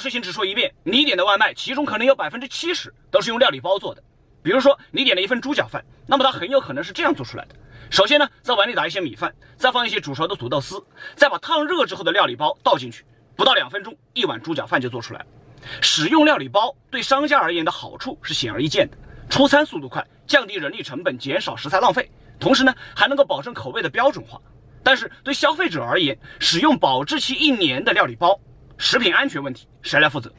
事情只说一遍，你点的外卖，其中可能有百分之七十都是用料理包做的。比如说，你点了一份猪脚饭，那么它很有可能是这样做出来的：首先呢，在碗里打一些米饭，再放一些煮熟的土豆丝，再把烫热之后的料理包倒进去，不到两分钟，一碗猪脚饭就做出来了。使用料理包对商家而言的好处是显而易见的：出餐速度快，降低人力成本，减少食材浪费，同时呢，还能够保证口味的标准化。但是对消费者而言，使用保质期一年的料理包，食品安全问题谁来负责？